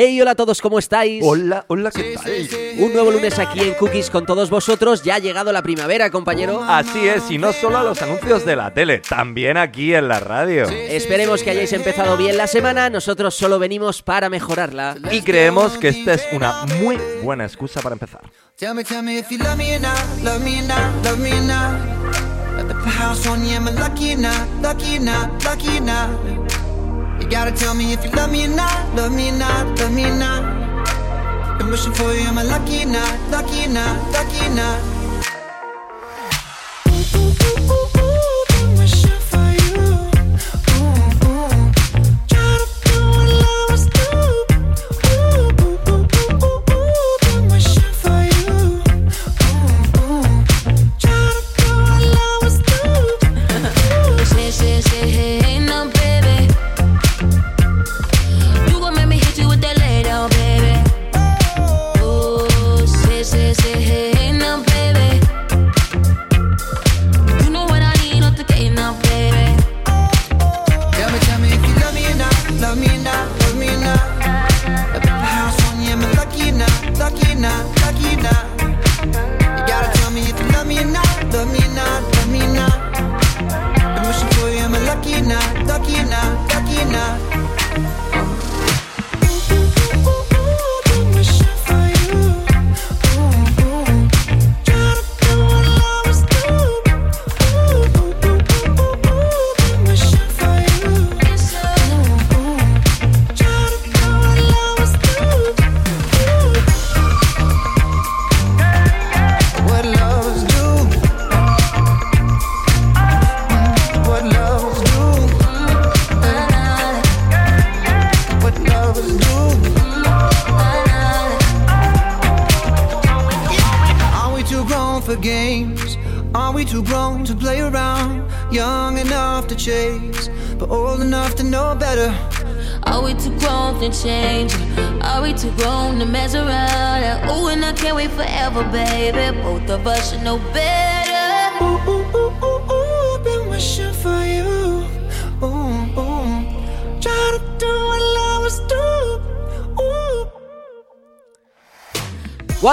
Hey, hola a todos, ¿cómo estáis? Hola, hola, ¿qué tal? Un nuevo lunes aquí en Cookies con todos vosotros. Ya ha llegado la primavera, compañero. Así es, y no solo a los anuncios de la tele, también aquí en la radio. Esperemos que hayáis empezado bien la semana. Nosotros solo venimos para mejorarla. Y creemos que esta es una muy buena excusa para empezar. Gotta tell me if you love me or not, love me or not, love me or not. Been wishing for you, am I lucky or not, lucky or not, lucky or not?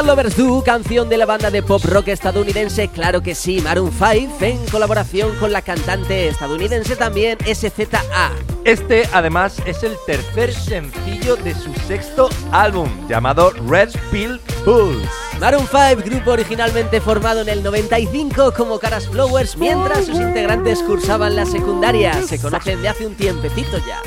What Lovers Do, canción de la banda de pop rock estadounidense, claro que sí, Maroon 5, en colaboración con la cantante estadounidense también SZA. Este, además, es el tercer sencillo de su sexto álbum, llamado Red Pill Bulls. Maroon 5, grupo originalmente formado en el 95 como Caras Flowers, mientras sus integrantes cursaban la secundaria. Se conocen de hace un tiempecito ya.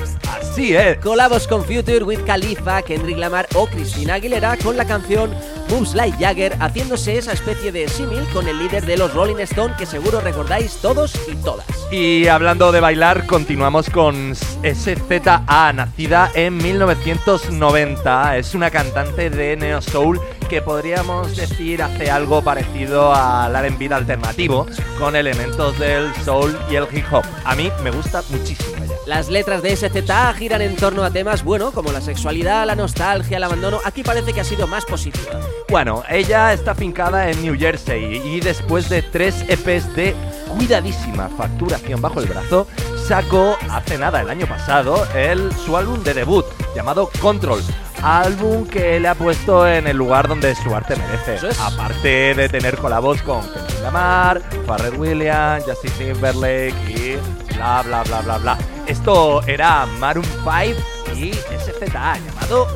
Así es. Colabos con Future, With Khalifa, Kendrick Lamar o Christina Aguilera con la canción Moves Like Jagger, haciéndose esa especie de símil con el líder de los Rolling Stone que seguro recordáis todos y todas. Y hablando de bailar, continuamos con SZA, nacida en 1990. Es una cantante de neo soul que podríamos decir hace algo parecido al R&B alternativo, con elementos del soul y el hip hop. A mí me gusta muchísimo. Las letras de SZA giran en torno a temas, bueno, como la sexualidad, la nostalgia, el abandono. Aquí parece que ha sido más positiva. Bueno, ella está fincada en New Jersey y después de tres EPs de cuidadísima facturación bajo el brazo, sacó hace nada, el año pasado, el, su álbum de debut llamado Control. Álbum que le ha puesto en el lugar donde su arte merece. Es. Aparte de tener colabos con Kendrick Lamar, Pharrell Williams, Justin Timberlake y bla bla bla bla bla. Esto era Maroon 5 y SZA llamado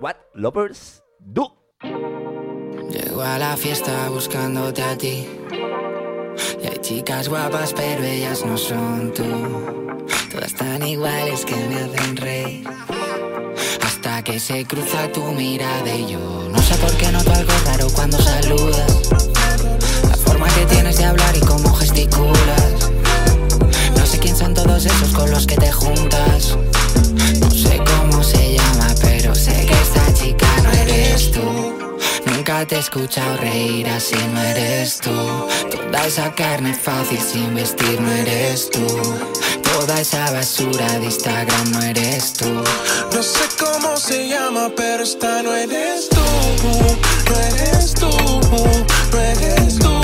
What Lovers Do. Llego a la fiesta buscándote a ti. Y hay chicas guapas, pero ellas no son tú. Todas tan iguales que me hacen reír. Hasta que se cruza tu mirada y yo no sé por qué noto algo raro cuando saludas. La forma que tienes de hablar y cómo gesticulas. Son todos esos con los que te juntas. No sé cómo se llama, pero sé que esta chica no eres tú. Nunca te he escuchado reír así, no eres tú. Toda esa carne fácil sin vestir, no eres tú. Toda esa basura de Instagram, no eres tú. No sé cómo se llama, pero esta no eres tú. No eres tú, no eres tú.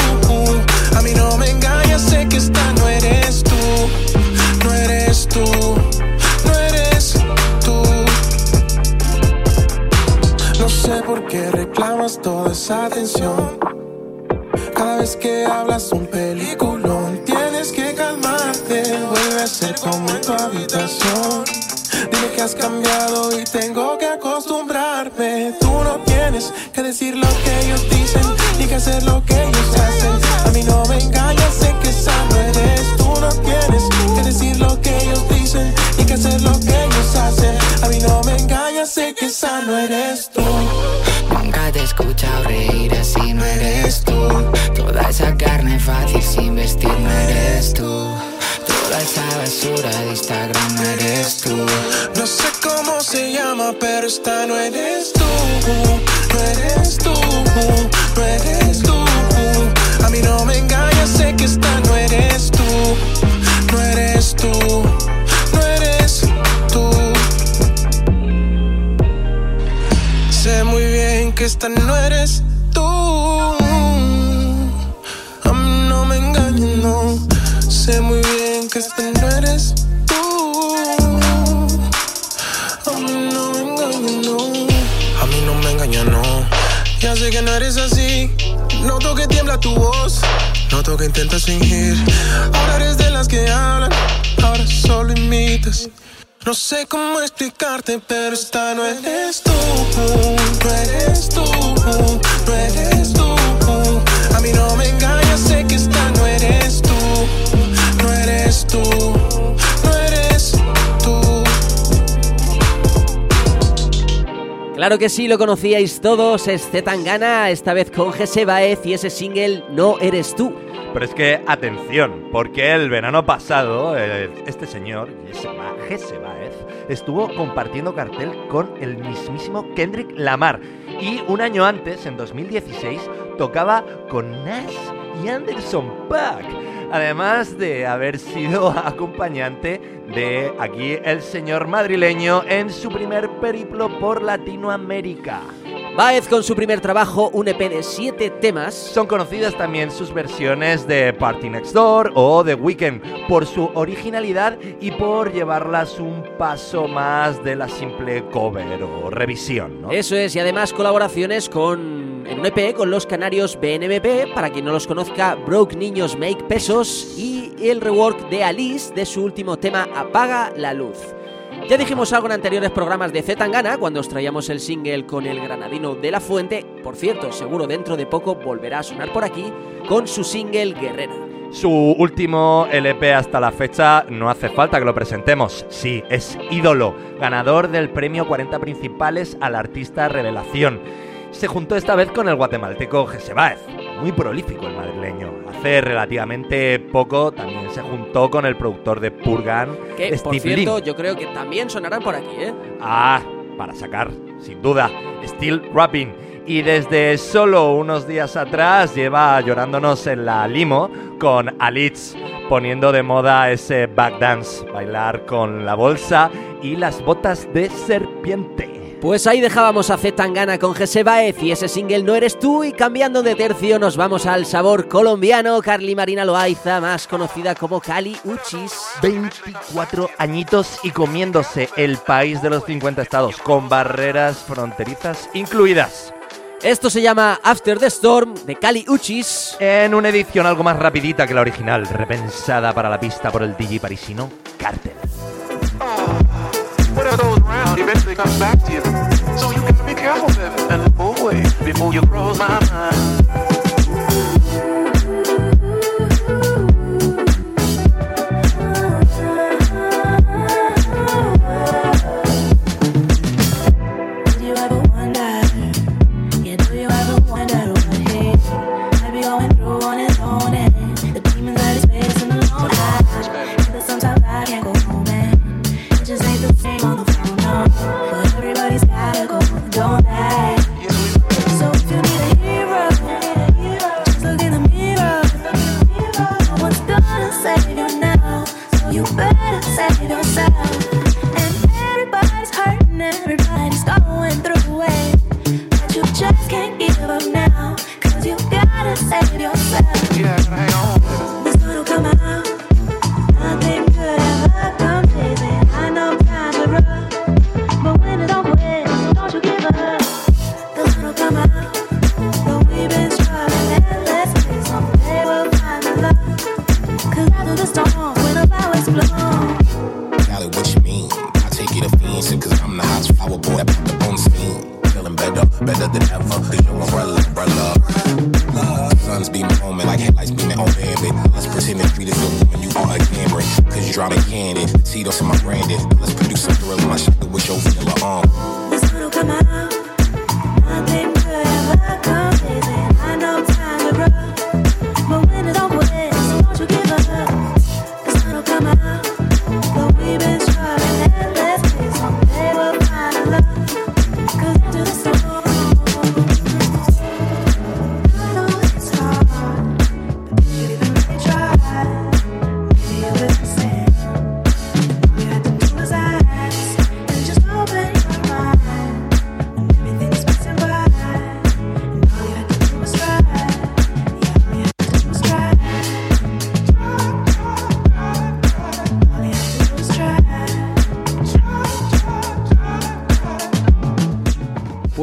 A mí no me engañas, sé que esta no eres tú. No eres tú, no eres tú. No sé por qué reclamas toda esa atención. Cada vez que hablas un peliculón, tienes que calmarte. Vuelve a ser como en tu habitación. Dime que has cambiado y tengo que acostumbrarme. Tú no tienes que decir lo que ellos dicen, ni que hacer lo que ellos hacen. A mí no me engañas, sé que esa no eres. Tú no tienes que decir lo que ellos dicen, ni que hacer lo que ellos hacen. A mí no me engañas, sé que esa no eres tú. Nunca te he escuchado reír así, no eres tú. Toda esa carne fácil sin vestir, no eres tú. Toda esa basura de Instagram, no eres tú. No sé cómo se llama, pero esta no eres tú. No eres tú, no eres tú. A mí no me engañas, sé que esta no eres tú. No eres tú, no eres tú. Sé muy bien que esta no eres que no eres así. Noto que tiembla tu voz. Noto que intentas fingir. Ahora eres de las que hablan. Ahora solo imitas. No sé cómo explicarte, pero esta no eres tú. No eres tú. No eres tú. A mí no me engañas, sé que esta no eres tú. No eres tú. Claro que sí, lo conocíais todos, es Zetangana, esta vez con Jesse Baez y ese single No Eres Tú. Pero es que, atención, porque el verano pasado, eh, este señor, Jesse Ba- Jesse Baez, estuvo compartiendo cartel con el mismísimo Kendrick Lamar. Y un año antes, en 2016, tocaba con Nash y Anderson Paak. Además de haber sido acompañante de aquí el señor madrileño en su primer periplo por Latinoamérica. Baez con su primer trabajo, un EP de 7 temas. Son conocidas también sus versiones de Party Next Door o The Weeknd por su originalidad y por llevarlas un paso más de la simple cover o revisión, ¿no? Eso es, y además colaboraciones con en un EP con los canarios BNBP, para quien no los conozca, Broke Niños Make Pesos y el rework de Alice de su último tema Apaga la Luz. Ya dijimos algo en anteriores programas de Zetangana cuando os traíamos el single con el granadino de la Fuente. Por cierto, seguro dentro de poco volverá a sonar por aquí con su single Guerrera. Su último LP hasta la fecha no hace falta que lo presentemos. Sí, es ídolo, ganador del premio 40 principales al artista revelación. Se juntó esta vvez con el guatemalteco Jesse Baez, muy prolífico el madrileño. Hace relativamente poco también se juntó con el productor de Purgan, Que, por Steve cierto, Lin. yo creo que también sonarán por aquí, ¿eh? Ah, para sacar, sin duda, Still Rapping. Y desde solo unos días atrás lleva llorándonos en la limo con Alitz, poniendo de moda ese backdance, bailar con la bolsa y las botas de serpiente. Pues ahí dejábamos a Zetangana con Jesse Baez y ese single No Eres Tú y cambiando de tercio nos vamos al sabor colombiano Carly Marina Loaiza, más conocida como Cali Uchis. 24 añitos y comiéndose el país de los 50 estados, con barreras fronterizas incluidas. Esto se llama After the Storm de Cali Uchis. En una edición algo más rapidita que la original, repensada para la pista por el DJ parisino Cartel. Comes back to you. So you gotta be careful, baby, and boy, before you cross my mind.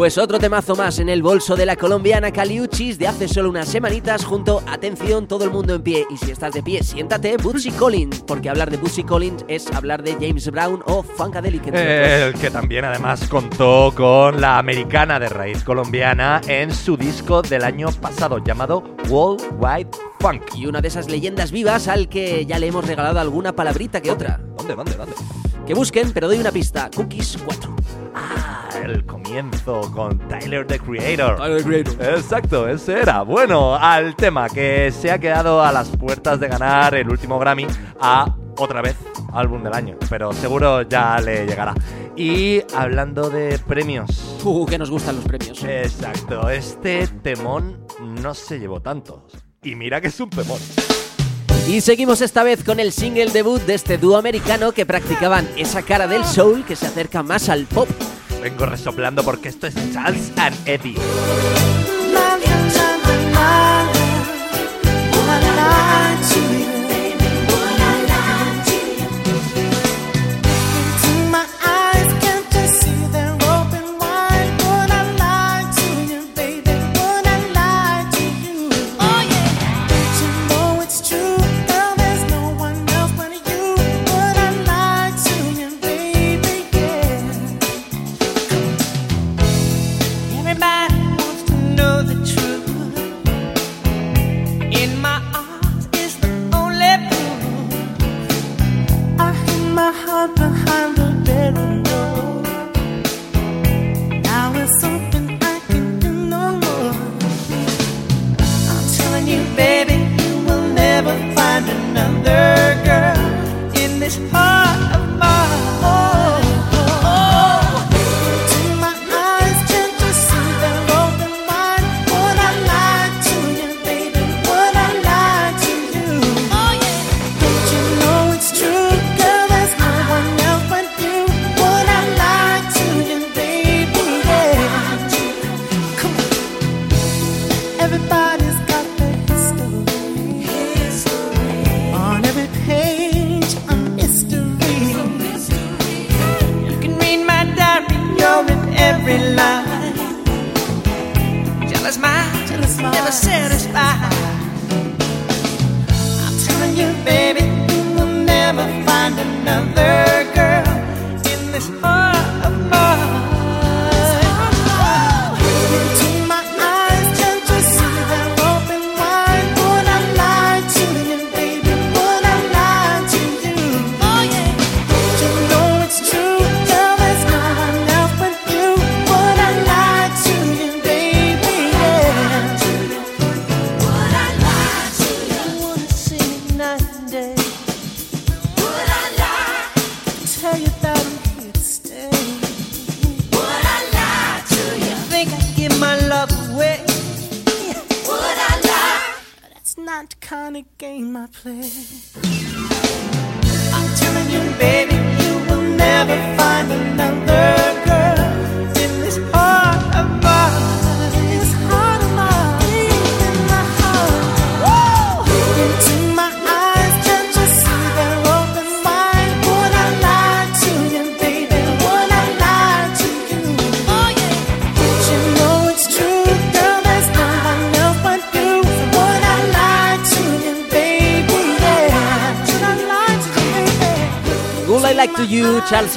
Pues otro temazo más en el bolso de la colombiana Caliuchis de hace solo unas semanitas junto Atención, todo el mundo en pie. Y si estás de pie, siéntate, Bootsy Collins. Porque hablar de Bootsy Collins es hablar de James Brown o Funkadelic. El que también además contó con la americana de raíz colombiana en su disco del año pasado llamado World Wide Funk. Y una de esas leyendas vivas al que ya le hemos regalado alguna palabrita que otra. ¿Dónde, dónde, dónde? Que busquen, pero doy una pista. Cookies 4. Ah el comienzo con Tyler the Creator. Tyler the Creator. Exacto, ese era. Bueno, al tema que se ha quedado a las puertas de ganar el último Grammy a otra vez álbum del año, pero seguro ya le llegará. Y hablando de premios. Uh, que nos gustan los premios. Exacto, este temón no se llevó tantos. Y mira que es un temón. Y seguimos esta vez con el single debut de este dúo americano que practicaban esa cara del soul que se acerca más al pop vengo resoplando porque esto es Charles and Eddie.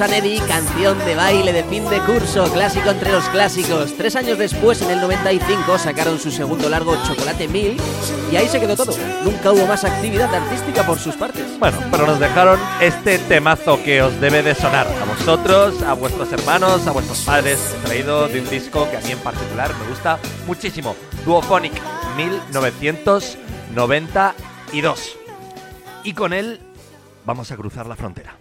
Eddie, canción de baile de fin de curso, clásico entre los clásicos. Tres años después, en el 95, sacaron su segundo largo Chocolate Milk y ahí se quedó todo. Nunca hubo más actividad artística por sus partes. Bueno, pero nos dejaron este temazo que os debe de sonar a vosotros, a vuestros hermanos, a vuestros padres. Traído de un disco que a mí en particular me gusta muchísimo. Duophonic 1992. Y con él vamos a cruzar la frontera.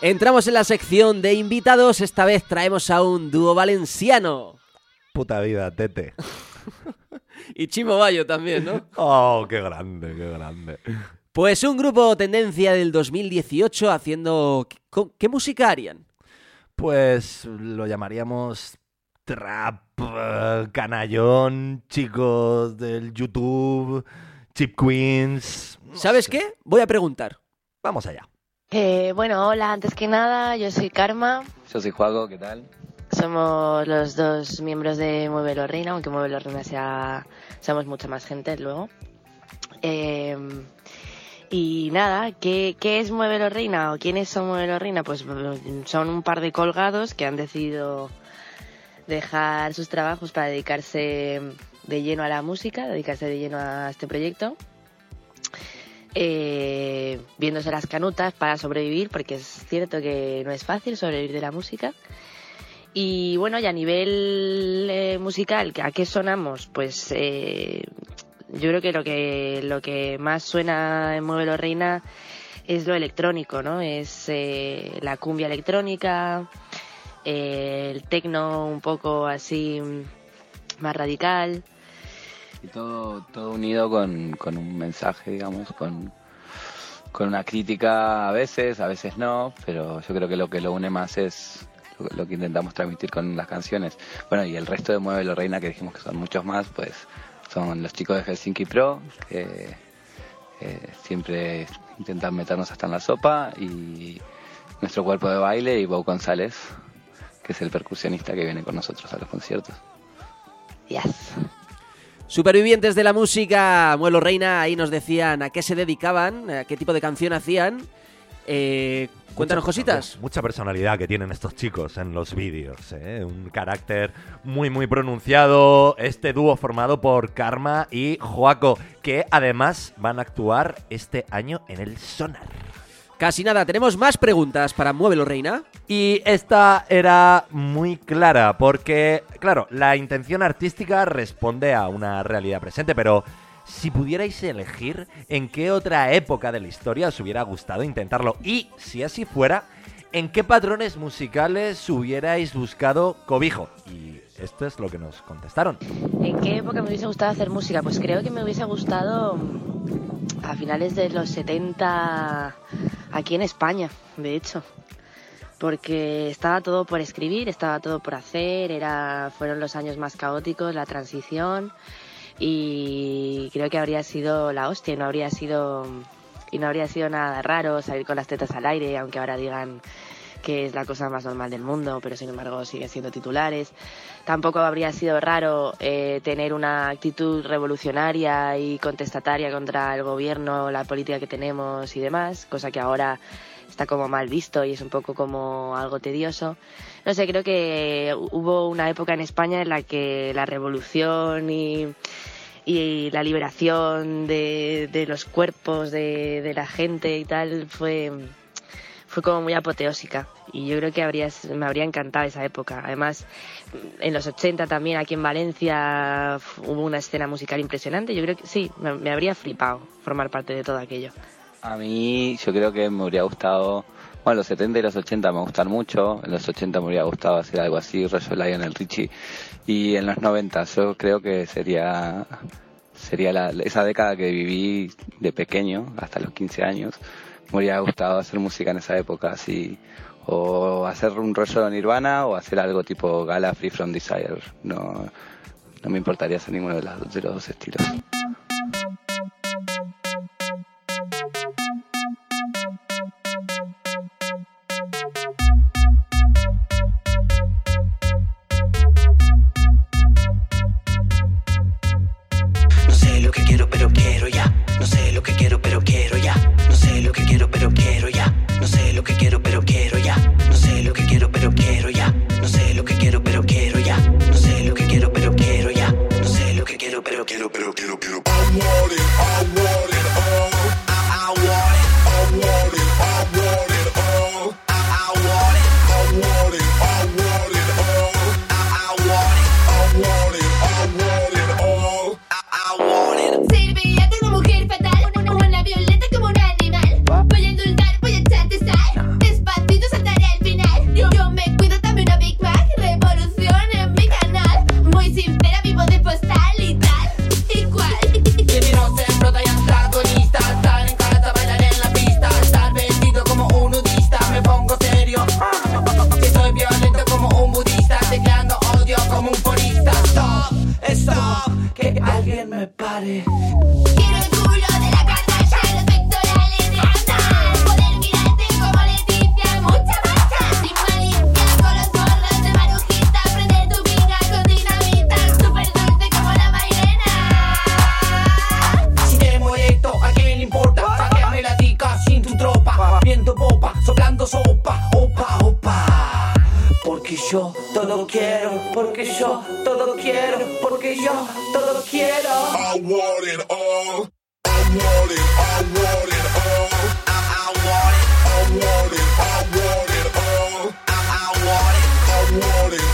Entramos en la sección de invitados, esta vez traemos a un dúo valenciano. Puta vida, tete. Y Chimo Bayo también, ¿no? Oh, qué grande, qué grande. Pues un grupo tendencia del 2018 haciendo... ¿Qué, música harían? Pues lo llamaríamos trap, eh, canallón, chicos del YouTube, chip queens. no ¿Sabes sé. qué? Voy a preguntar. Vamos allá. Eh, bueno, hola, antes que nada, yo soy Karma. Yo soy Juago, ¿qué tal? Somos los dos miembros de Muévelo Reina, aunque Muévelo Reina sea, somos mucha más gente luego. Eh, y nada, ¿qué, ¿qué es Muévelo Reina o quiénes son Muévelo Reina? Pues mm, son un par de colgados que han decidido dejar sus trabajos para dedicarse de lleno a la música, dedicarse de lleno a este proyecto. Eh, viéndose las canutas para sobrevivir, porque es cierto que no es fácil sobrevivir de la música. Y bueno, y a nivel eh, musical, ¿a qué sonamos? Pues eh, yo creo que lo que lo que más suena en Muévelo Reina es lo electrónico, ¿no? Es eh, la cumbia electrónica, eh, el tecno un poco así mm, más radical. Y todo, todo unido con, con un mensaje, digamos, con, con una crítica a veces, a veces no, pero yo creo que lo que lo une más es lo, lo que intentamos transmitir con las canciones. Bueno, y el resto de Muévelo Reina, que dijimos que son muchos más, pues son los chicos de Helsinki Pro, que eh, siempre intentan meternos hasta en la sopa, y nuestro cuerpo de baile y Bob González, que es el percusionista que viene con nosotros a los conciertos. Yes. Supervivientes de la música, Muelo Reina, ahí nos decían a qué se dedicaban, a qué tipo de canción hacían. Eh, cuéntanos Mucha- cositas. Mucha personalidad que tienen estos chicos en los vídeos. ¿eh? Un carácter muy, muy pronunciado. Este dúo formado por Karma y Joaco, que además van a actuar este año en el Sonar. Casi nada, tenemos más preguntas para Muévelo Reina. Y esta era muy clara, porque, claro, la intención artística responde a una realidad presente, pero si pudierais elegir en qué otra época de la historia os hubiera gustado intentarlo, y si así fuera, ¿en qué patrones musicales hubierais buscado cobijo? Y esto es lo que nos contestaron. ¿En qué época me hubiese gustado hacer música? Pues creo que me hubiese gustado mm, a finales de los 70 aquí en España, de hecho. Porque estaba todo por escribir, estaba todo por hacer, era, fueron los años más caóticos, la transición y creo que habría sido la hostia, no habría sido y no habría sido nada raro salir con las tetas al aire, aunque ahora digan que es la cosa más normal del mundo, pero sin embargo sigue siendo titulares. Tampoco habría sido raro eh, tener una actitud revolucionaria y contestataria contra el gobierno, la política que tenemos y demás, cosa que ahora está como mal visto y es un poco como algo tedioso. No sé, creo que hubo una época en España en la que la revolución y, y la liberación de, de los cuerpos de, de la gente y tal fue fue como muy apoteósica y yo creo que habría, me habría encantado esa época. Además, en los 80 también aquí en Valencia hubo una escena musical impresionante. Yo creo que sí, me, me habría flipado formar parte de todo aquello. A mí yo creo que me habría gustado, bueno, los 70 y los 80 me gustan mucho, en los 80 me habría gustado hacer algo así, rollo Lionel Richie, y en los 90 yo creo que sería sería la, esa década que viví de pequeño, hasta los 15 años, me habría gustado hacer música en esa época, así, o hacer un rollo de Nirvana o hacer algo tipo Gala Free From Desire, no, no me importaría hacer ninguno de, las- de los dos estilos. Yo todo quiero, porque yo todo quiero, porque yo todo quiero. I want it all. I want it, I want it all. I, want it. I want it, I want it all. I, want it. I want it,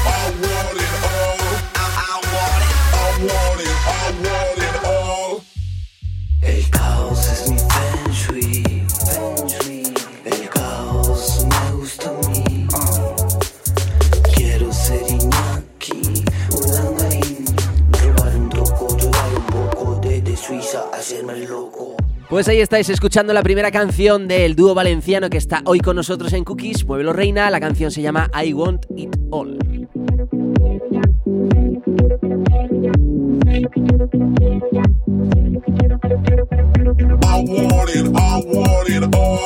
Pues ahí estáis escuchando la primera canción del dúo valenciano que está hoy con nosotros en Cookies, Muévelo Reina. La canción se llama I Want It All. I want it, I want it all.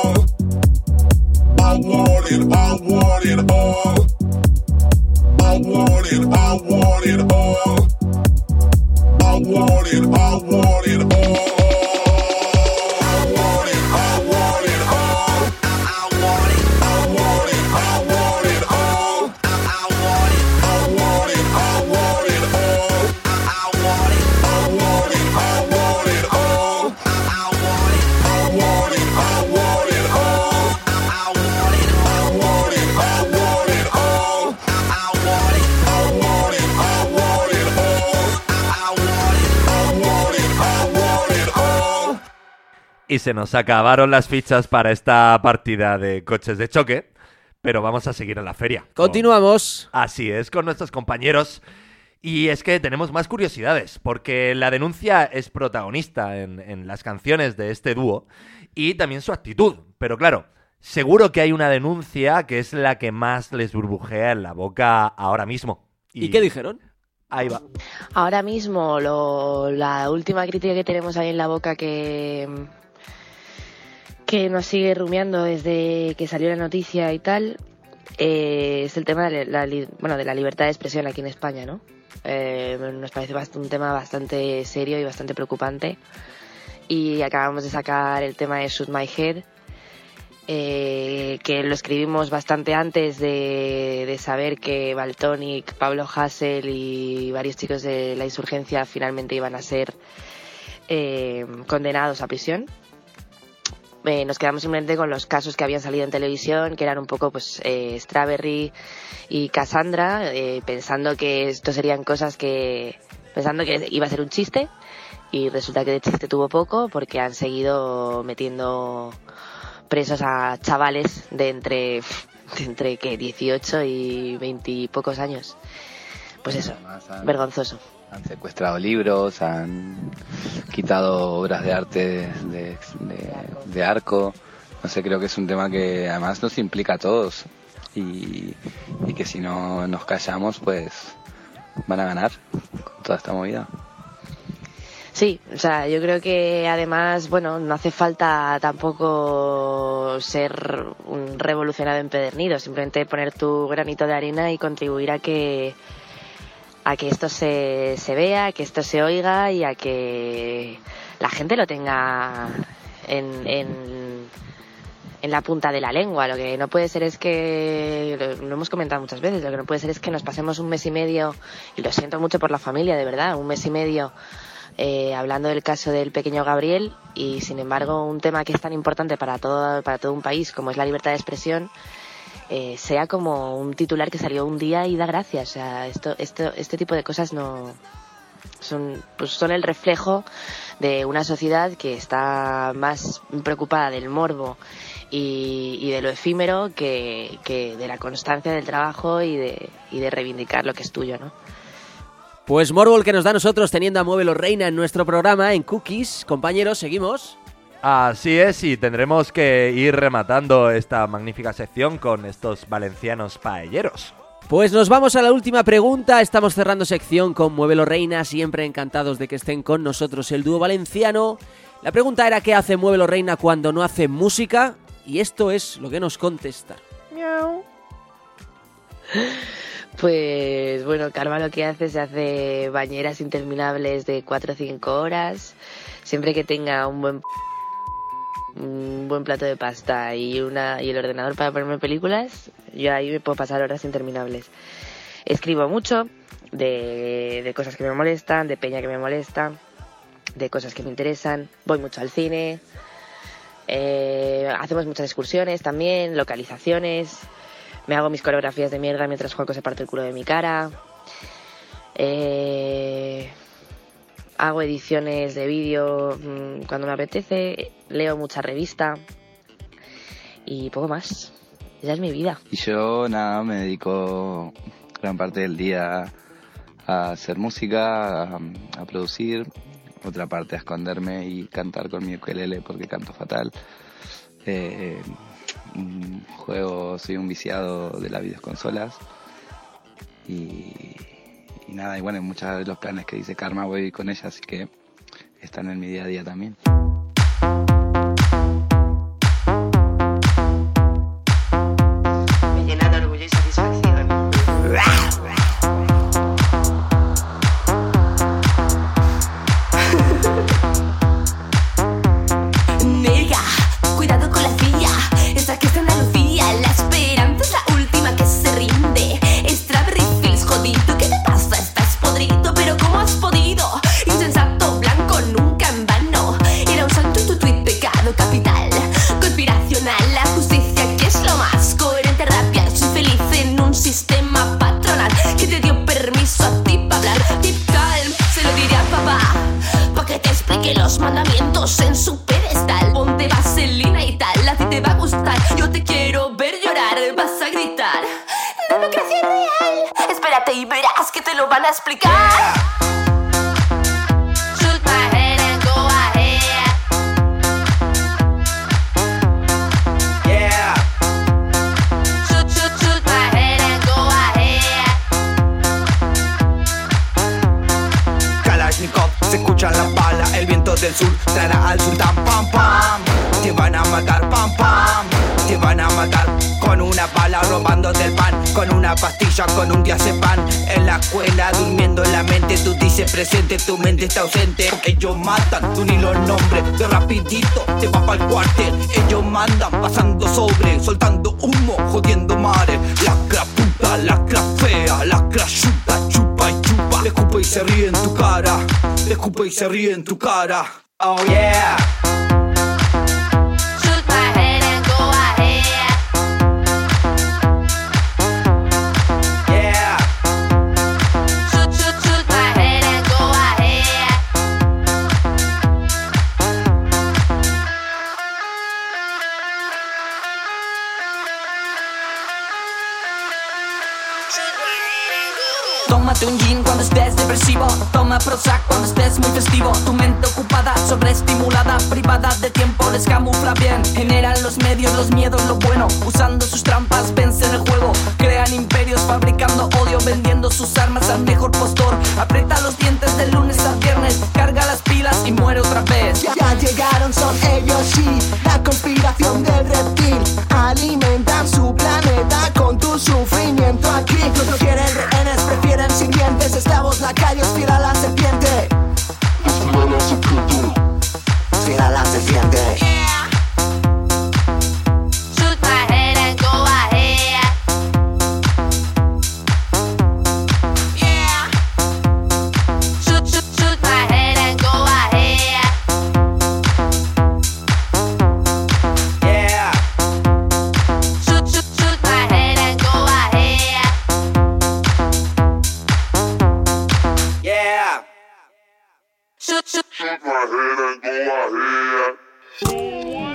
Y se nos acabaron las fichas para esta partida de coches de choque, pero vamos a seguir en la feria. Continuamos. Así es, con nuestros compañeros. Y es que tenemos más curiosidades, porque la denuncia es protagonista en, en las canciones de este dúo y también su actitud. Pero claro, seguro que hay una denuncia que es la que más les burbujea en la boca ahora mismo. ¿Y qué dijeron? Ahí va. Ahora mismo, lo- la última crítica que tenemos ahí en la boca que, que nos sigue rumiando desde que salió la noticia y tal, eh, es el tema de la, bueno, de la libertad de expresión aquí en España, ¿no? Eh, nos parece un tema bastante serio y bastante preocupante. Y acabamos de sacar el tema de Shoot My Head, eh, que lo escribimos bastante antes de, de saber que Baltonic, Pablo Hassel y varios chicos de la insurgencia finalmente iban a ser eh, condenados a prisión. Eh, nos quedamos simplemente con los casos que habían salido en televisión, que eran un poco pues eh, Strawberry y Cassandra, eh, pensando que esto serían cosas que pensando que iba a ser un chiste y resulta que de chiste tuvo poco porque han seguido metiendo presos a chavales de entre de entre que 18 y 20 y pocos años. Pues eso, Además, han- vergonzoso. Han secuestrado libros, han quitado obras de arte de, arco. No sé, creo que es un tema que además nos implica a todos y, y que si no nos callamos, pues van a ganar con toda esta movida. Sí, o sea, yo creo que además, bueno, no hace falta tampoco ser un revolucionario empedernido, simplemente poner tu granito de arena y contribuir a que a que esto se, se vea, que esto se oiga y a que la gente lo tenga en, en, en la punta de la lengua. Lo que no puede ser es que, lo, lo hemos comentado muchas veces, lo que no puede ser es que nos pasemos un mes y medio, y lo siento mucho por la familia, de verdad, un mes y medio eh, hablando del caso del pequeño Gabriel y sin embargo un tema que es tan importante para todo, para todo un país como es la libertad de expresión eh, sea como un titular que salió un día y da gracias. O sea, esto, esto, este tipo de cosas no son, pues son el reflejo de una sociedad que está más preocupada del morbo y, de lo efímero que, que de la constancia del trabajo y de, y de reivindicar lo que es tuyo, ¿no? Pues Morbo el que nos da a nosotros teniendo a Muévelo Reina en nuestro programa en Cookies. Compañeros, seguimos. Así es, y tendremos que ir rematando esta magnífica sección con estos valencianos paelleros. Pues nos vamos a la última pregunta. Estamos cerrando sección con Muévelo Reina, siempre encantados de que estén con nosotros el dúo valenciano. La pregunta era qué hace Muévelo Reina cuando no hace música y esto es lo que nos contesta. Pues bueno, Karma lo que hace se hace bañeras interminables de 4 o 5 horas. Siempre que tenga un buen un buen plato de pasta y, una, y el ordenador para ponerme películas, yo ahí me puedo pasar horas interminables. Escribo mucho de, de cosas que me molestan, de peña que me molesta, de cosas que me interesan. Voy mucho al cine. eh, hacemos muchas excursiones también, localizaciones. Me hago mis coreografías de mierda mientras Juanco se parte el culo de mi cara. Eh, hago ediciones de vídeo mm, cuando me apetece. Leo mucha revista. Y poco más. Esa es mi vida. Y yo nada, me dedico gran parte del día a hacer música, a, producir, otra parte a esconderme y cantar con mi ukelele porque canto fatal. Eh, mm, juego, soy un viciado de las videoconsolas y, y nada, y bueno, muchos de los planes que dice Karma voy con ella, así que están en mi día a día también. Con una pastilla, con un diazepam. En la escuela durmiendo en la mente, tú dices presente, tu mente está ausente. Ellos matan, tú ni los nombres, de rapidito te vas pa'l cuartel. Ellos mandan pasando sobre, soltando humo, jodiendo mares. Lacra puta, lacra fea, lacra chuta, chupa y chupa. Le escupe y se ríe en tu cara, le y se ríe en tu cara. Oh yeah. Toma Prozac cuando estés muy festivo. Tu mente ocupada, sobreestimulada Privada de tiempo, les camufla bien Generan los medios, los miedos, lo bueno. Usando sus trampas, vencen el juego. Crean imperios, fabricando odio Vendiendo sus armas al mejor postor. Aprieta los dientes de lunes a viernes Carga las pilas y muere otra vez. Ya, llegaron, son ellos sí, la conspiración del reptil. Alimentan su planeta con tu sufrimiento. Aquí. No quieren sirvientes. Esclavos, lacayos, fiel a la serpiente. Fiel a la serpiente. Shoot, shoot, Shoot my head and go ahead.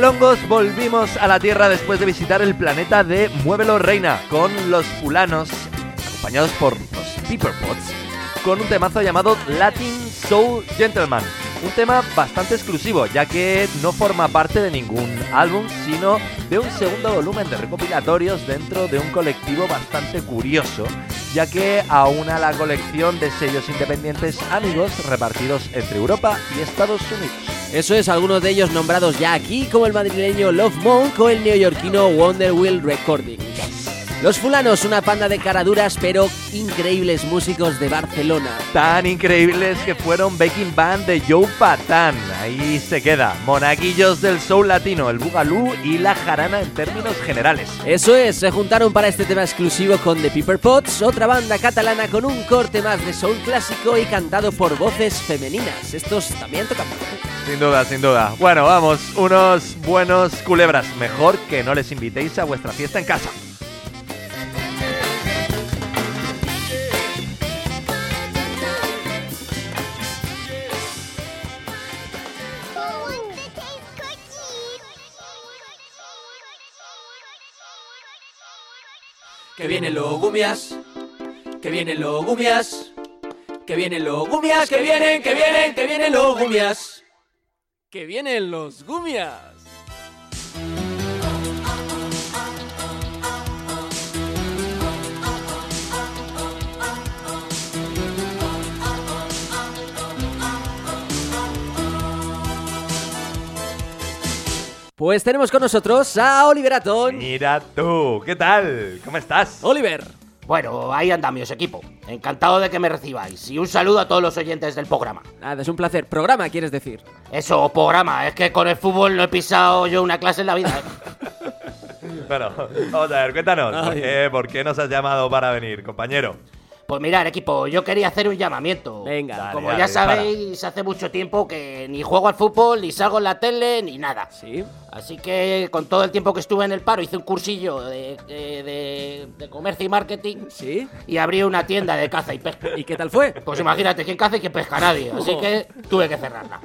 Bailongos volvimos a la Tierra después de visitar el planeta de Muévelo Reina con los fulanos, acompañados por los Pepperpots, con un temazo llamado Latin Soul Gentleman. Un tema bastante exclusivo, ya que no forma parte de ningún álbum, sino de un segundo volumen de recopilatorios dentro de un colectivo bastante curioso, ya que aúna la colección de sellos independientes amigos repartidos entre Europa y Estados Unidos. Eso es, algunos de ellos nombrados ya aquí, como el madrileño Love Monk o el neoyorquino Wonder Wheel Recording. Los fulanos, una panda de caraduras pero increíbles músicos de Barcelona. Tan increíbles que fueron backing band de Joe Patán. Ahí se queda. Monaguillos del soul latino, el bugalú y la jarana en términos generales. Eso es, se juntaron para este tema exclusivo con The Pepper Pots, otra banda catalana con un corte más de soul clásico y cantado por voces femeninas. Estos también tocan. Sin duda, sin duda. Bueno, vamos, unos buenos culebras. Mejor que no les invitéis a vuestra fiesta en casa. Que vienen los gumias, que vienen los gumias, que vienen los gumias, que vienen, que vienen, que vienen los gumias. Que vienen los gumias. Pues tenemos con nosotros a Oliver Atón. Mira tú, ¿qué tal? ¿Cómo estás? Oliver. Bueno, ahí andamos, equipo. Encantado de que me recibáis. Y un saludo a todos los oyentes del programa. Nada, es un placer. Programa, quieres decir. Eso, programa. Es que con el fútbol no he pisado yo una clase en la vida. ¿eh? Bueno, vamos a ver, cuéntanos. ¿por Ay. qué, por qué nos has llamado para venir, compañero? Pues mirad, equipo, yo quería hacer un llamamiento. Venga, Dale, Como dale, ya sabéis, hace mucho tiempo que ni juego al fútbol, ni salgo en la tele, ni nada. Sí. Así que con todo el tiempo que estuve en el paro, hice un cursillo de, de- de- de comercio y marketing. Sí. Y abrí una tienda de caza y pesca. ¿Y qué tal fue? Pues imagínate, ¿quién caza y quién pesca? Nadie. Así que tuve que cerrarla.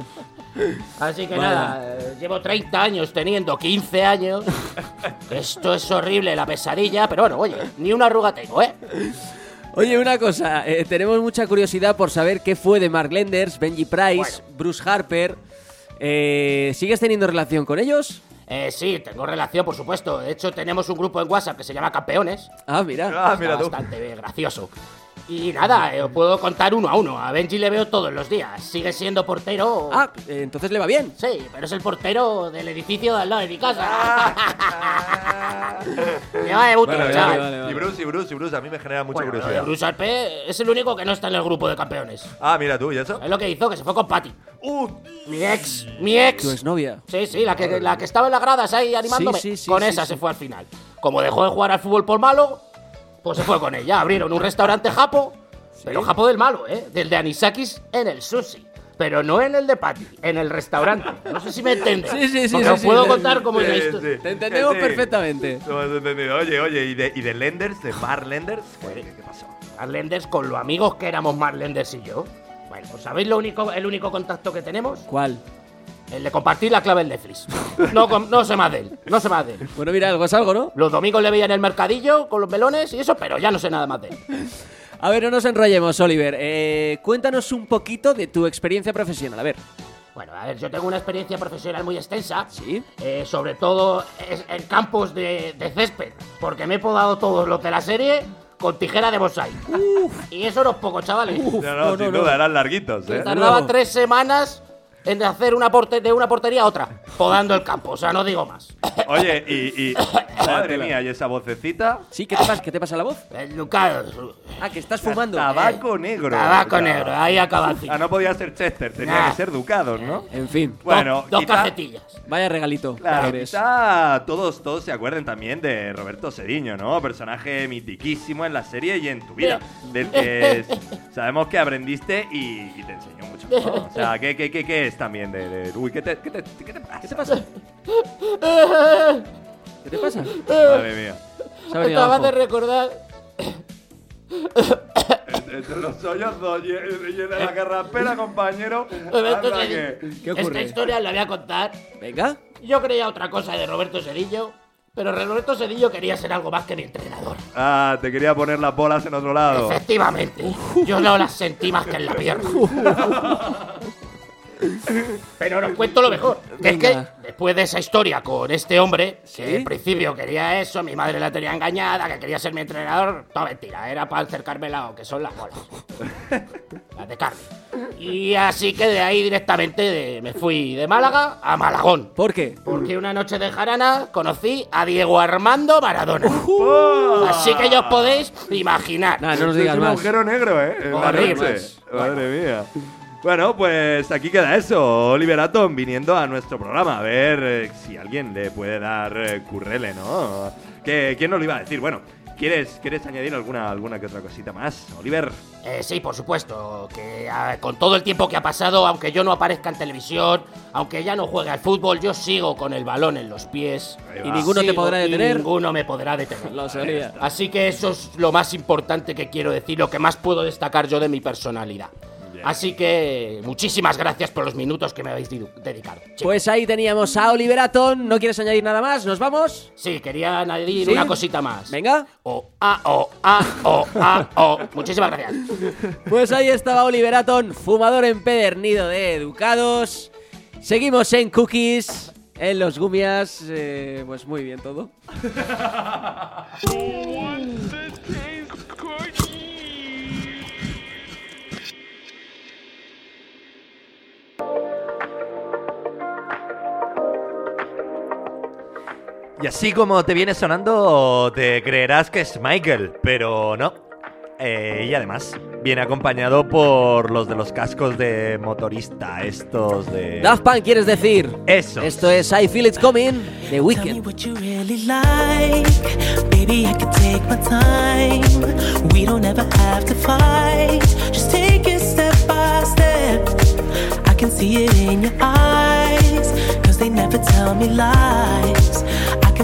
Así que nada, eh, llevo 30 años teniendo 15 años. Esto es horrible, la pesadilla, pero bueno, oye, ni una arruga tengo, ¿eh? Oye, una cosa, eh, tenemos mucha curiosidad por saber qué fue de Mark Lenders, Benji Price, Bruce Harper. Eh, ¿Sigues teniendo relación con ellos? Eh, sí, tengo relación, por supuesto. De hecho, tenemos un grupo en WhatsApp que se llama Campeones. Ah, mira. Ah, mira Está tú. bastante gracioso. Y nada, eh, os puedo contar uno a uno. A Benji le veo todos los días. Sigue siendo portero. Ah, eh, entonces le va bien. Sí, pero es el portero del edificio de al lado de mi Ah. casa. Me va de puto, Bueno, chaval. y- y Bruce, y Bruce, y Bruce, a mí me genera mucha Bueno, lo de curiosidad. Bruce Arpe es el único que no está en el grupo de campeones. Ah, mira tú, ¿y eso? Es lo que hizo, que se fue con Patty. Uh, Mi ex, mi ex. Tu exnovia. Sí, sí, la que, la que estaba en las gradas ahí animándome. Sí, sí, sí, con sí, esa sí. se fue al final. Como dejó de jugar al fútbol por malo, pues se fue con ella. Abrieron un restaurante japo, pero japo del malo, ¿eh? Del de Anisakis en el sushi. Pero no en el de Patty, en el restaurante. No sé si me entiendes. Sí, sí, sí, Porque sí, os sí, puedo sí, contar sí, cómo es sí. Te entendemos Sí. perfectamente. Lo hemos entendido. Oye, oye, ¿y de, y de Lenders, de Mar Lenders? ¿Qué, qué pasó? Marlenders con lo amigos que éramos Marlenders y yo. Bueno, pues ¿sabéis lo único, el único contacto que tenemos? ¿Cuál? El de compartir la clave del Netflix. No, no sé más de él, no sé más de él. Bueno, mira, algo es algo, ¿no? Los domingos le veía en el mercadillo con los melones y eso, pero ya no sé nada más de él. A ver, no nos enrollemos, Oliver. Eh, cuéntanos un poquito de tu experiencia profesional. A ver. Bueno, a ver, yo tengo una experiencia profesional muy extensa. Sí. eh, sobre todo en campos de, de césped. Porque me he podado todos los de la serie con tijera de bonsai. Y eso no es poco, chavales. No, no, sin duda, eran larguitos, ¿eh? Tardaba tres semanas en hacer una porte de una portería a otra, podando el campo. O sea, no digo más. Oye, y, y madre mía, ¿y esa vocecita? Sí, ¿qué te pasa? ¿Qué te pasa la voz? El Lucas. Ah, que estás fumando. Tabaco negro. Tabaco negro, ahí acaba el Ah, no podía ser Chester, tenía Nah. que ser Ducados, ¿no? En fin. Bueno, Dos quizá- cajetillas. Vaya regalito. Claro, quizá todos, todos se acuerden también de Roberto Sediño, ¿no? Personaje mitiquísimo en la serie y en tu vida. Del que sabemos que aprendiste y, y te enseñó mucho. ¿no? O sea, ¿qué, qué, qué, qué es también de, de- Uy, ¿qué te, qué te, qué te pasa? ¿Qué te pasa? ¿Qué te pasa? Madre mía. Se ha venido Acabas abajo. de recordar. Entre los sollozos y, y en la carraspera, compañero. Roberto anda Cedillo. que- Esta historia la voy a contar. Venga. Yo creía otra cosa de Roberto Cedillo, pero Roberto Cedillo quería ser algo más que mi entrenador. Ah, te quería poner las bolas en otro lado. Efectivamente. Yo no las sentí más que en la pierna. Pero os cuento lo mejor. que es que después de esa historia con este hombre, ¿Sí? que en principio quería eso, mi madre la tenía engañada, que quería ser mi entrenador, toda mentira. Era para acercarme la que son las bolas. las de carne. Y así que de ahí directamente de- me fui de Málaga a Malagón. ¿Por qué? Porque una noche de jarana conocí a Diego Armando Maradona. Así que ya os podéis imaginar. Nah, no nos digas es un más. agujero negro, ¿eh? En la Horrible. noche. Madre mía. Bueno, pues aquí queda eso. Oliver Atom viniendo a nuestro programa. A ver eh, si alguien le puede dar eh, currele, ¿no? ¿Qué, ¿Quién nos lo iba a decir? Bueno, ¿quieres, ¿quieres añadir alguna, alguna que otra cosita más, Oliver? Eh, sí, por supuesto, que ah, con todo el tiempo que ha pasado, aunque yo no aparezca en televisión, aunque ya no juegue al fútbol, yo sigo con el balón en los pies. Y ninguno te podrá y detener. ninguno me podrá detener. Lo sabía. Así que eso es lo más importante que quiero decir, lo que más puedo destacar yo de mi personalidad. Así que muchísimas gracias por los minutos que me habéis di- dedicado. chicos. Pues ahí teníamos a Oliver Atom. ¿No quieres añadir nada más? ¿Nos vamos? Sí, quería añadir ¿Sí? una cosita más. Venga. O, a, o, a, o, a, o. Muchísimas gracias. Pues ahí estaba Oliver Atom, fumador empedernido de educados. Seguimos en Cookies, en los Gumias. eh, pues muy bien todo. Y así como te viene sonando, te creerás que es Michael, pero no. Eh, y además, viene acompañado por los de los cascos de motorista, estos de... Daft Punk, ¿quieres decir? Eso. Esto es I Feel It's Coming de Tell me Weekend. what you really like. Baby, I can take my time. We don't ever have to fight. Just take it step by step. I can see it in your eyes. Cause they never tell me lies.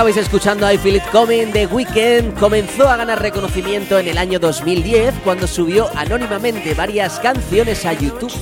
Estabais escuchando I Feel It Coming The Weeknd. Comenzó a ganar reconocimiento en el año 2010 cuando subió anónimamente varias canciones a YouTube.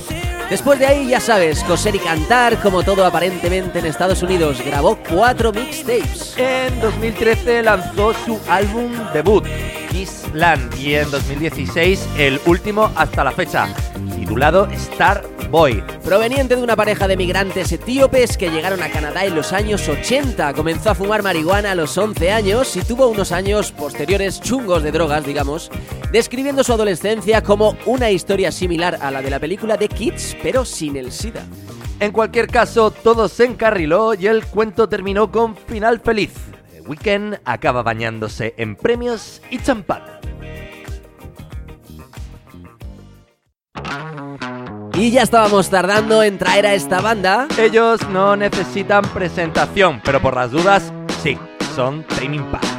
Después de ahí, ya sabes, coser y cantar, como todo aparentemente en Estados Unidos. Grabó cuatro mixtapes. En 2013 lanzó su álbum debut, Kiss Land, y en 2016 el último hasta la fecha, titulado Star Boy. Proveniente de una pareja de migrantes etíopes que llegaron a Canadá en los años 80, comenzó a fumar marihuana a los 11 años y tuvo unos años posteriores chungos de drogas, digamos, describiendo su adolescencia como una historia similar a la de la película de Kids, pero sin el SIDA. En cualquier caso, todo se encarriló y el cuento terminó con final feliz. The Weeknd acaba bañándose en premios y champán. Y ya estábamos tardando en traer a esta banda. Ellos no necesitan presentación, pero por las dudas, sí, son Tame Impala.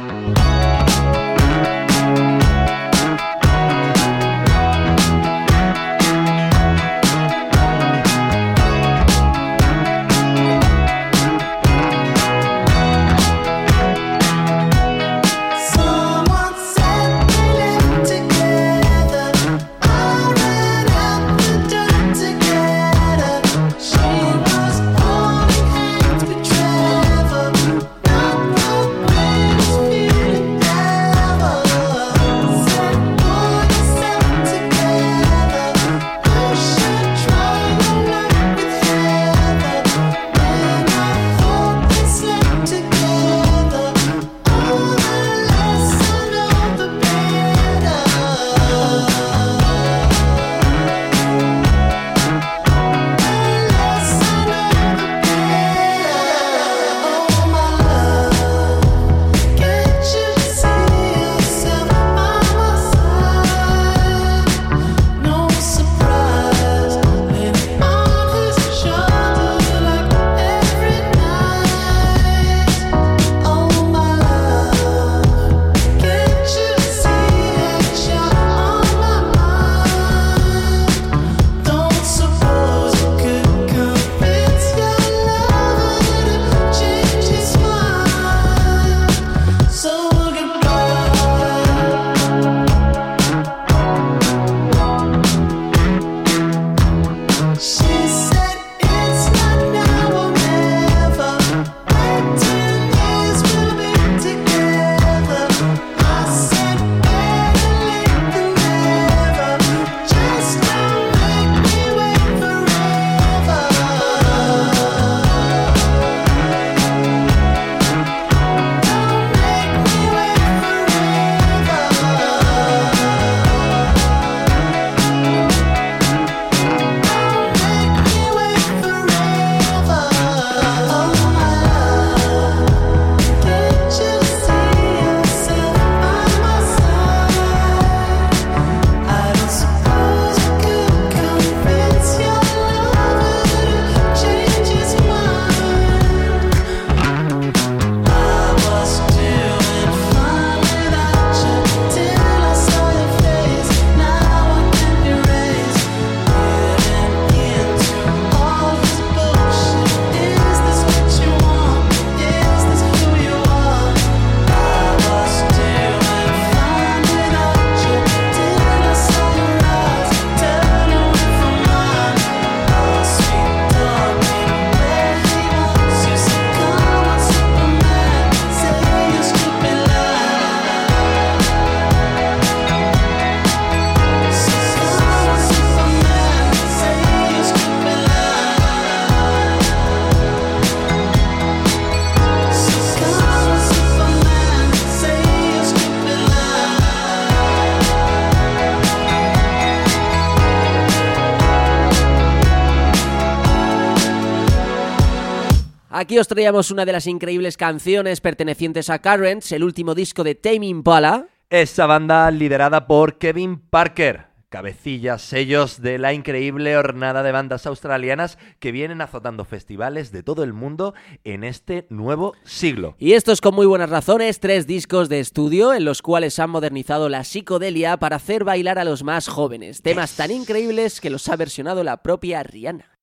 Aquí os traíamos una de las increíbles canciones pertenecientes a Currents, el último disco de Tame Impala. Esa banda liderada por Kevin Parker, cabecillas, sellos de la increíble hornada de bandas australianas que vienen azotando festivales de todo el mundo en este nuevo siglo. Y estos con muy buenas razones, tres discos de estudio en los cuales han modernizado la psicodelia para hacer bailar a los más jóvenes. Temas tan increíbles que los ha versionado la propia Rihanna.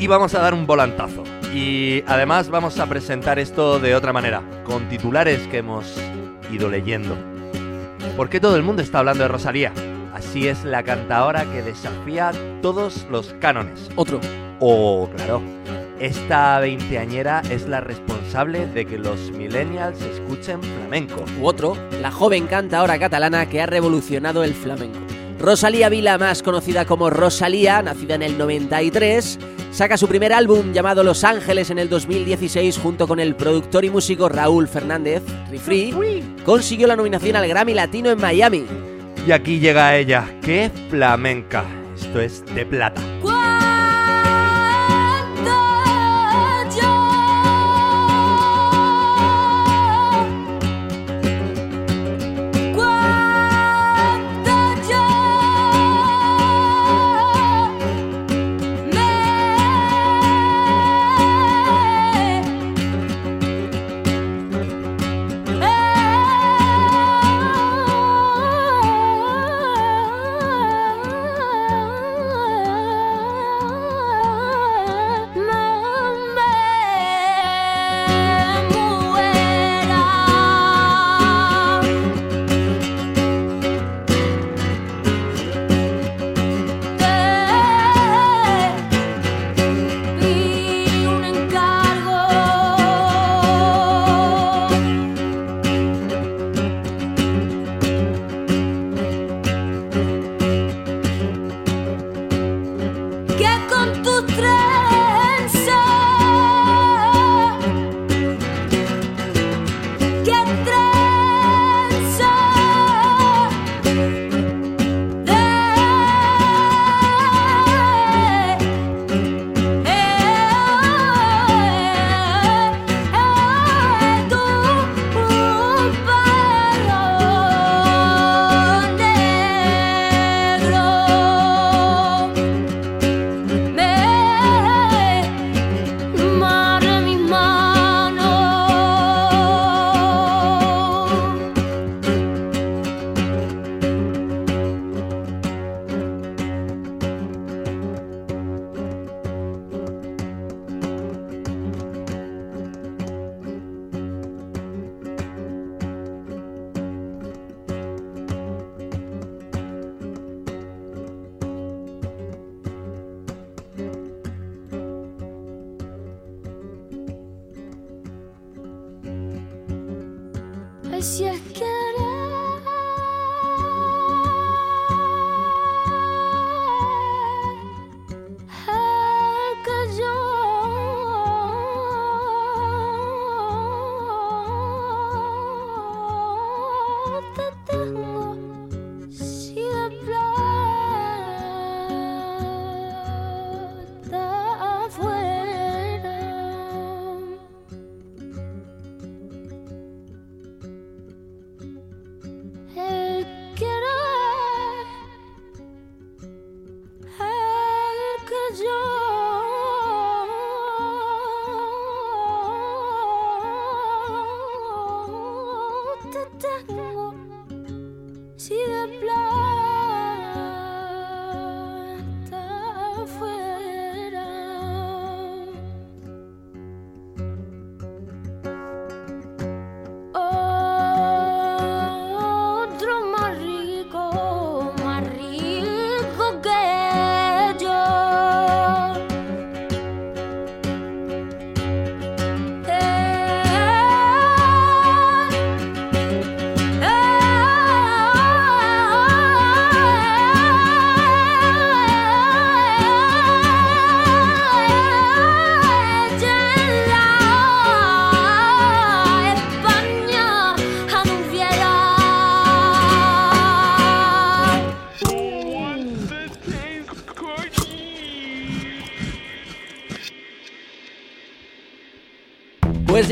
Y vamos a dar un volantazo. Y además vamos a presentar esto de otra manera, con titulares que hemos ido leyendo. ¿Por qué todo el mundo está hablando de Rosalía? Así es la cantadora que desafía todos los cánones. Otro. Oh, claro. Esta veinteañera es la responsable de que los millennials escuchen flamenco. U otro, la joven cantadora catalana que ha revolucionado el flamenco. Rosalía Vila, más conocida como Rosalía, nacida en el 93, saca su primer álbum llamado Los Ángeles en el 2016 junto con el productor y músico Raúl Fernández, Rifri. Consiguió la nominación al Grammy Latino en Miami. Y aquí llega ella, ¡qué flamenca! Esto es de plata.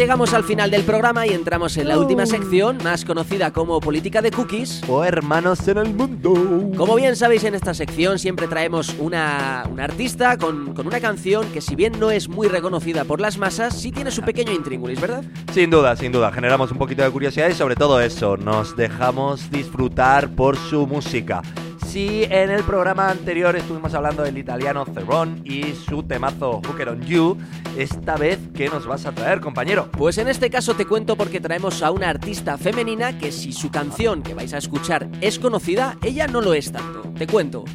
Llegamos al final del programa y entramos en la última sección, más conocida como Política de Cookies. O Hermanos en el Mundo. Como bien sabéis, en esta sección siempre traemos una, una artista con, con una canción que si bien no es muy reconocida por las masas, sí tiene su pequeño intríngulis, ¿verdad? Sin duda, sin duda, generamos un poquito de curiosidad y sobre todo eso, nos dejamos disfrutar por su música. Si en el programa anterior estuvimos hablando del italiano Cerrone y su temazo Hooker on You, esta vez, ¿qué nos vas a traer, compañero? Pues en este caso te cuento porque traemos a una artista femenina que si su canción que vais a escuchar es conocida, ella no lo es tanto. Te cuento.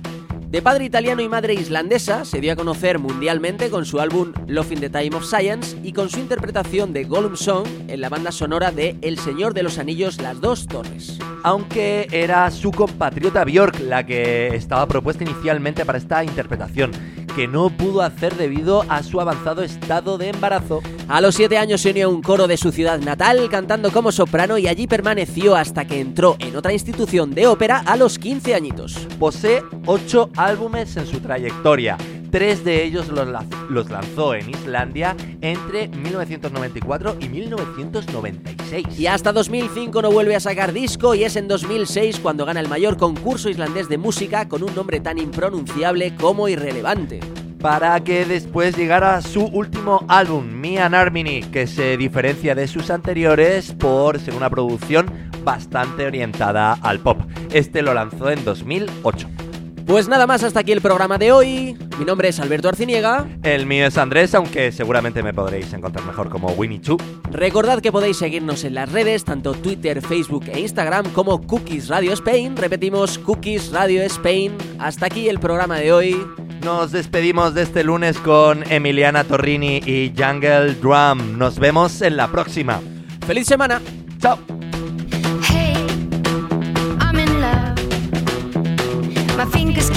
De padre italiano y madre islandesa, se dio a conocer mundialmente con su álbum Love in the Time of Science y con su interpretación de Gollum Song en la banda sonora de El Señor de los Anillos Las Dos Torres. Aunque era su compatriota Björk la que estaba propuesta inicialmente para esta interpretación, que no pudo hacer debido a su avanzado estado de embarazo. A los 7 años se unió a un coro de su ciudad natal cantando como soprano y allí permaneció hasta que entró en otra institución de ópera a los 15 añitos. Posee 8 álbumes en su trayectoria. Tres de ellos los, la- los lanzó en Islandia entre 1994 y 1996. Y hasta 2005 no vuelve a sacar disco y es en 2006 cuando gana el mayor concurso islandés de música con un nombre tan impronunciable como irrelevante. Para que después llegara su último álbum, Me and Harmony, que se diferencia de sus anteriores por ser una producción bastante orientada al pop. Este lo lanzó en 2008. Pues nada más, hasta aquí el programa de hoy. Mi nombre es Alberto Arciniega. El mío es Andrés, aunque seguramente me podréis encontrar mejor como Winnie Chu. Recordad que podéis seguirnos en las redes, tanto Twitter, Facebook e Instagram como Cookies Radio Spain. Repetimos, Cookies Radio Spain. Hasta aquí el programa de hoy. Nos despedimos de este lunes con Emiliana Torrini y Jungle Drum. Nos vemos en la próxima. ¡Feliz semana! ¡Chao! My fingers